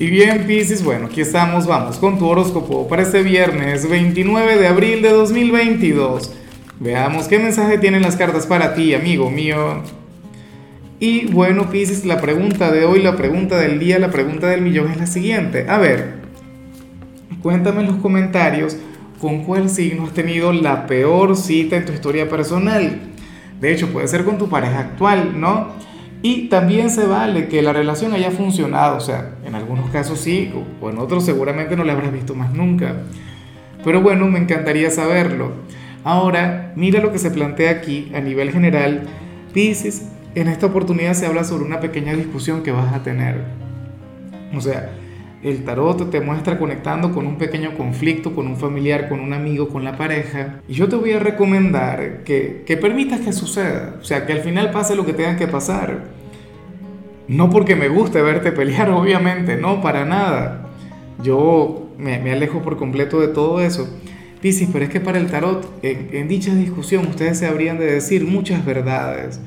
Y bien, Pisces, bueno, aquí estamos, vamos con tu horóscopo para este viernes 29 de abril de 2022. Veamos qué mensaje tienen las cartas para ti, amigo mío. Y bueno, Pisces, la pregunta de hoy, la pregunta del día, la pregunta del millón es la siguiente. A ver, cuéntame en los comentarios con cuál signo has tenido la peor cita en tu historia personal. De hecho, puede ser con tu pareja actual, ¿no? Y también se vale que la relación haya funcionado, o sea, en algunos casos sí, o en otros seguramente no la habrás visto más nunca. Pero bueno, me encantaría saberlo. Ahora, mira lo que se plantea aquí a nivel general. Pisces, en esta oportunidad se habla sobre una pequeña discusión que vas a tener. O sea, el tarot te muestra conectando con un pequeño conflicto, con un familiar, con un amigo, con la pareja. Y yo te voy a recomendar que, que permitas que suceda. O sea, que al final pase lo que tenga que pasar. No porque me guste verte pelear, obviamente, no, para nada. Yo me, me alejo por completo de todo eso. Piscis, pero es que para el tarot, en, dicha discusión, ustedes se habrían de decir muchas verdades.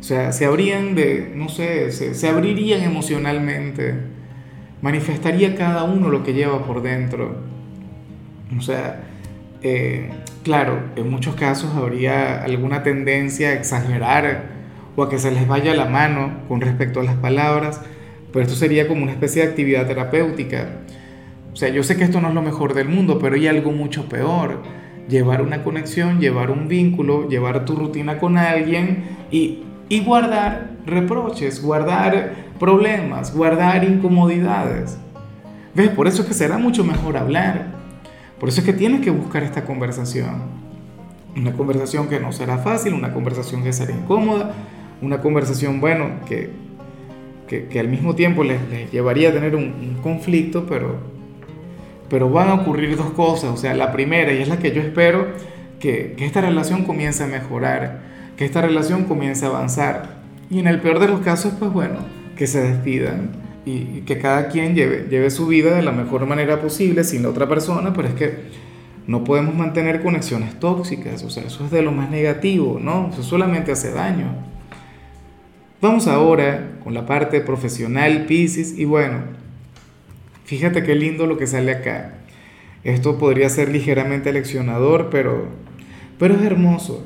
O sea, se habrían de, no sé, se, se abrirían emocionalmente manifestaría cada uno lo que lleva por dentro. O sea, eh, claro, en muchos casos habría alguna tendencia a exagerar o a que se les vaya la mano con respecto a las palabras, pero esto sería como una especie de actividad terapéutica. O sea, yo sé que esto no es lo mejor del mundo, pero hay algo mucho peor. Llevar una conexión, llevar un vínculo, llevar tu rutina con alguien y, y guardar reproches, guardar problemas, guardar incomodidades. ¿Ves? Por eso es que será mucho mejor hablar. Por eso es que tienes que buscar esta conversación. Una conversación que no será fácil, una conversación que será incómoda, una conversación, bueno, que, que, al mismo tiempo les, llevaría a tener un, conflicto, pero, pero van a ocurrir dos cosas. O sea, la primera, y es la que yo espero, que, que esta relación comience a mejorar, que esta relación comience a avanzar. Y en el peor de los casos, pues bueno, que se despidan y, que cada quien lleve, lleve su vida de la mejor manera posible sin la otra persona, pero es que no podemos mantener conexiones tóxicas, o sea, eso es de lo más negativo, ¿no? Eso solamente hace daño. Vamos ahora con la parte profesional, Pisces, y bueno, fíjate qué lindo lo que sale acá. Esto podría ser ligeramente leccionador, pero, pero es hermoso.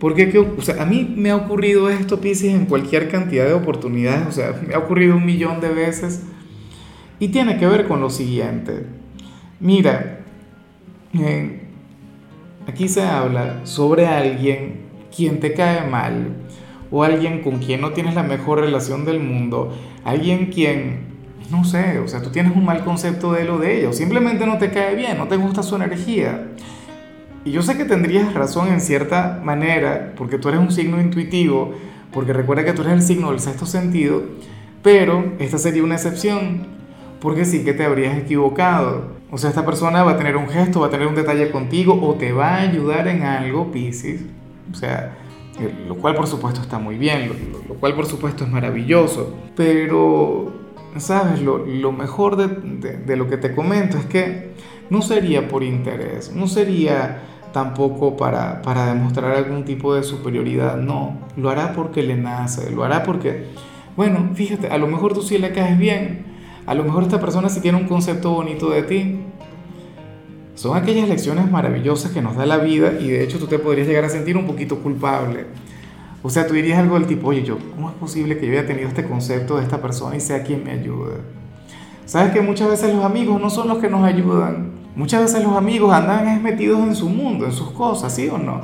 Porque o sea, a mí me ha ocurrido esto, Pisces, en cualquier cantidad de oportunidades, o sea, me ha ocurrido un millón de veces. Y tiene que ver con lo siguiente. Mira, aquí se habla sobre alguien quien te cae mal, o alguien con quien no tienes la mejor relación del mundo, alguien quien, no sé, o sea, tú tienes un mal concepto de él o de ella, o simplemente no te cae bien, no te gusta su energía. Y yo sé que tendrías razón en cierta manera, porque tú eres un signo intuitivo, porque recuerda que tú eres el signo del sexto sentido, pero esta sería una excepción, porque sí que te habrías equivocado. O sea, esta persona va a tener un gesto, va a tener un detalle contigo o te va a ayudar en algo, Pisces. O sea, eh, lo cual por supuesto está muy bien, lo, cual por supuesto es maravilloso. Pero, ¿sabes? Lo, lo mejor de, de lo que te comento es que no sería por interés, no sería tampoco para, para demostrar algún tipo de superioridad, no, lo hará porque le nace, lo hará porque, bueno, fíjate, a lo mejor tú sí le caes bien, a lo mejor esta persona sí tiene un concepto bonito de ti. Son aquellas lecciones maravillosas que nos da la vida y de hecho tú te podrías llegar a sentir un poquito culpable. O sea, tú dirías algo del tipo, oye, yo, ¿cómo es posible que yo haya tenido este concepto de esta persona y sea quien me ayude? Sabes que muchas veces los amigos no son los que nos ayudan, Muchas veces los amigos andan metidos en su mundo, en sus cosas, ¿sí o no?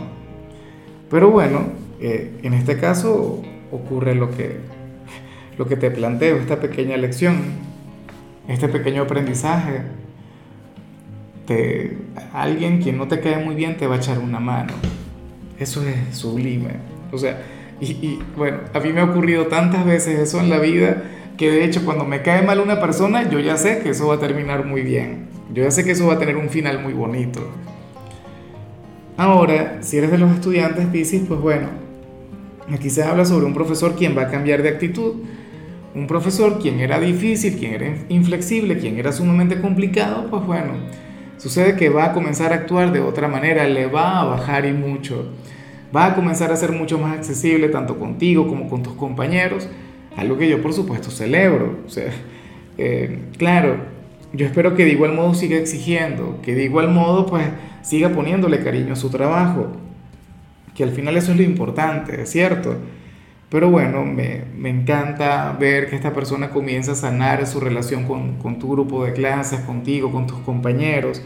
Pero bueno, eh, en este caso ocurre lo que, lo que te planteo, esta pequeña lección, este pequeño aprendizaje. Te, alguien quien no te cae muy bien te va a echar una mano. Eso es sublime. O sea, y, y bueno, a mí me ha ocurrido tantas veces eso en la vida que de hecho cuando me cae mal una persona, yo ya sé que eso va a terminar muy bien. Yo ya sé que eso va a tener un final muy bonito. Ahora, si eres de los estudiantes Pisces, pues bueno, aquí se habla sobre un profesor quien va a cambiar de actitud. Un profesor quien era difícil, quien era inflexible, quien era sumamente complicado, pues bueno, sucede que va a comenzar a actuar de otra manera, le va a bajar y mucho. Va a comenzar a ser mucho más accesible tanto contigo como con tus compañeros algo que yo por supuesto celebro. O sea, eh, claro, yo espero que de igual modo siga exigiendo, que de igual modo pues siga poniéndole cariño a su trabajo, que al final eso es lo importante, es cierto. Pero bueno, me, me, encanta ver que esta persona comienza a sanar su relación con, con, tu grupo de clases, contigo, con tus compañeros.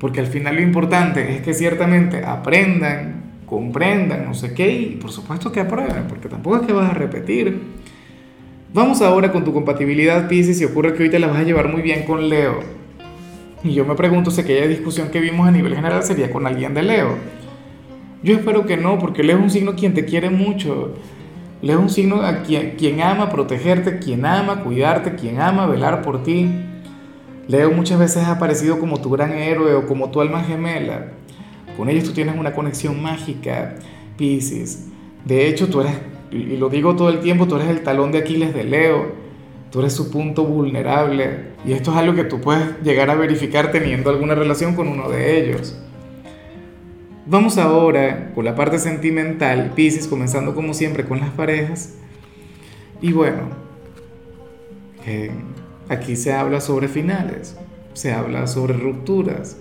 Porque al final lo importante es que ciertamente aprendan, comprendan, no sé qué, y por supuesto que aprueben, porque tampoco es que vas a repetir. Vamos ahora con tu compatibilidad, Pisces, y ocurre que hoy te la vas a llevar muy bien con Leo. Y yo me pregunto si aquella discusión que vimos a nivel general sería con alguien de Leo. Yo espero que no, porque Leo es un signo quien te quiere mucho Leo es un signo a quien, ama protegerte, quien ama cuidarte, quien ama velar por ti. Leo muchas veces ha aparecido como tu gran héroe o como tu alma gemela. Con ellos tú tienes una conexión mágica, Pisces. De hecho, tú eres, y lo digo todo el tiempo, tú eres el talón de Aquiles de Leo. Tú eres su punto vulnerable. Y esto es algo que tú puedes llegar a verificar teniendo alguna relación con uno de ellos. Vamos ahora con la parte sentimental, Pisces, comenzando como siempre con las parejas. Y bueno, aquí se habla sobre finales, se habla sobre rupturas,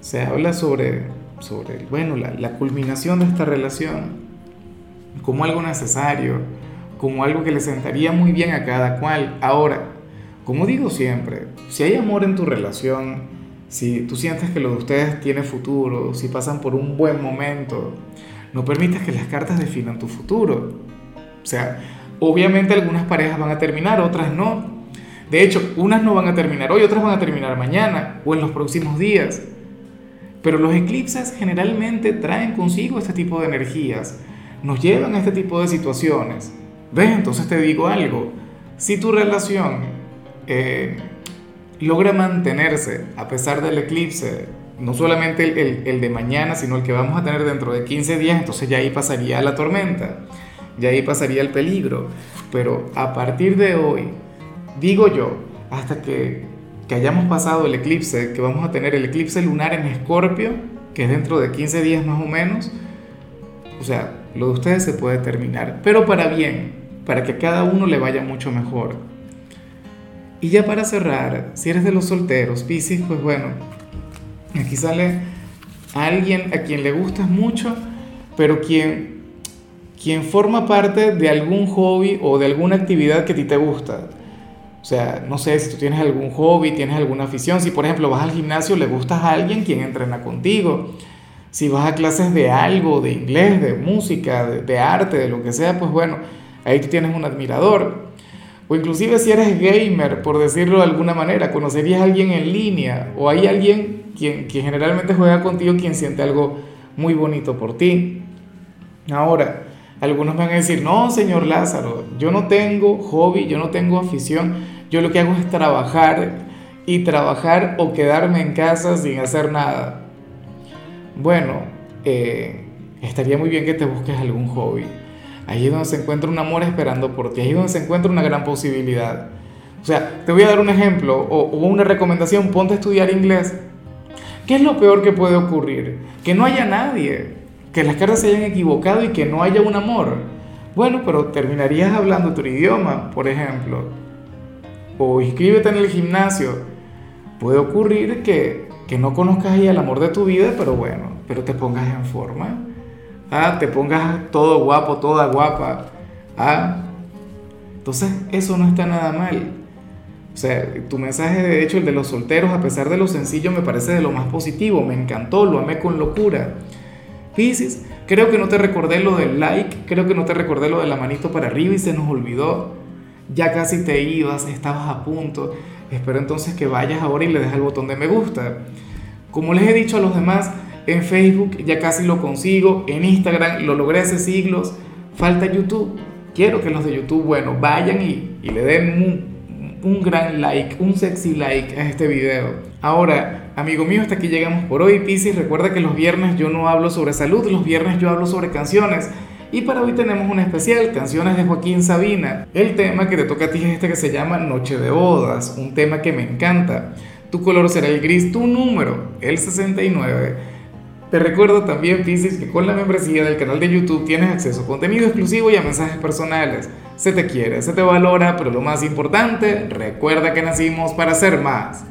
se habla sobre, sobre bueno, la culminación de esta relación como algo necesario, como algo que le sentaría muy bien a cada cual. Ahora, como digo siempre, si hay amor en tu relación, si tú sientes que lo de ustedes tiene futuro, si pasan por un buen momento, no permitas que las cartas definan tu futuro. O sea, obviamente algunas parejas van a terminar, otras no. De hecho, unas no van a terminar hoy, otras van a terminar mañana o en los próximos días. Pero los eclipses generalmente traen consigo este tipo de energías, nos llevan a este tipo de situaciones. ¿Ves? Entonces te digo algo. Si tu relación eh, logra mantenerse a pesar del eclipse, no solamente el, el, de mañana, sino el que vamos a tener dentro de 15 días, entonces ya ahí pasaría la tormenta, ya ahí pasaría el peligro. Pero a partir de hoy, digo yo, hasta que, que hayamos pasado el eclipse, que vamos a tener el eclipse lunar en Escorpio, que es dentro de 15 días más o menos, o sea, lo de ustedes se puede terminar, pero para bien, para que a cada uno le vaya mucho mejor. Y ya para cerrar, si eres de los solteros, Piscis, pues bueno, aquí sale alguien a quien le gustas mucho, pero quien, quien forma parte de algún hobby o de alguna actividad que a ti te gusta. O sea, no sé si tú tienes algún hobby, tienes alguna afición. Si por ejemplo vas al gimnasio, le gustas a alguien quien entrena contigo. Si vas a clases de algo, de inglés, de música, de, arte, de lo que sea, pues bueno, ahí tú tienes un admirador. O inclusive si eres gamer, por decirlo de alguna manera, conocerías a alguien en línea o hay alguien quien, quien generalmente juega contigo quien siente algo muy bonito por ti. Ahora, algunos van a decir, no, señor Lázaro, yo no tengo hobby, yo no tengo afición, yo lo que hago es trabajar y trabajar o quedarme en casa sin hacer nada. Bueno, eh, estaría muy bien que te busques algún hobby. Ahí es donde se encuentra un amor esperando por ti, ahí es donde se encuentra una gran posibilidad. O sea, te voy a dar un ejemplo o, una recomendación, ponte a estudiar inglés. ¿Qué es lo peor que puede ocurrir? Que no haya nadie, que las cartas se hayan equivocado y que no haya un amor. Bueno, pero terminarías hablando tu idioma, por ejemplo. O inscríbete en el gimnasio. Puede ocurrir que, que no conozcas ahí el amor de tu vida, pero bueno, pero te pongas en forma ah, te pongas todo guapo, toda guapa, ah, entonces eso no está nada mal. O sea, tu mensaje, de hecho, el de los solteros, a pesar de lo sencillo, me parece de lo más positivo, me encantó, lo amé con locura. Piscis, creo que no te recordé lo del like, creo que no te recordé lo de la manito para arriba y se nos olvidó. Ya casi te ibas, estabas a punto. Espero entonces que vayas ahora y le dejes el botón de me gusta. Como les he dicho a los demás, en Facebook ya casi lo consigo. En Instagram lo logré hace siglos. Falta YouTube. Quiero que los de YouTube, bueno, vayan y, le den un, un, gran like, un sexy like a este video. Ahora, amigo mío, hasta aquí llegamos por hoy. Piscis, recuerda que los viernes yo no hablo sobre salud, los viernes yo hablo sobre canciones. Y para hoy tenemos un especial, canciones de Joaquín Sabina. El tema que te toca a ti es este que se llama Noche de Bodas, un tema que me encanta. Tu color será el gris, tu número, el 69. Te recuerdo también, Piscis, que con la membresía del canal de YouTube tienes acceso a contenido exclusivo y a mensajes personales. Se te quiere, se te valora, pero lo más importante, recuerda que nacimos para ser más.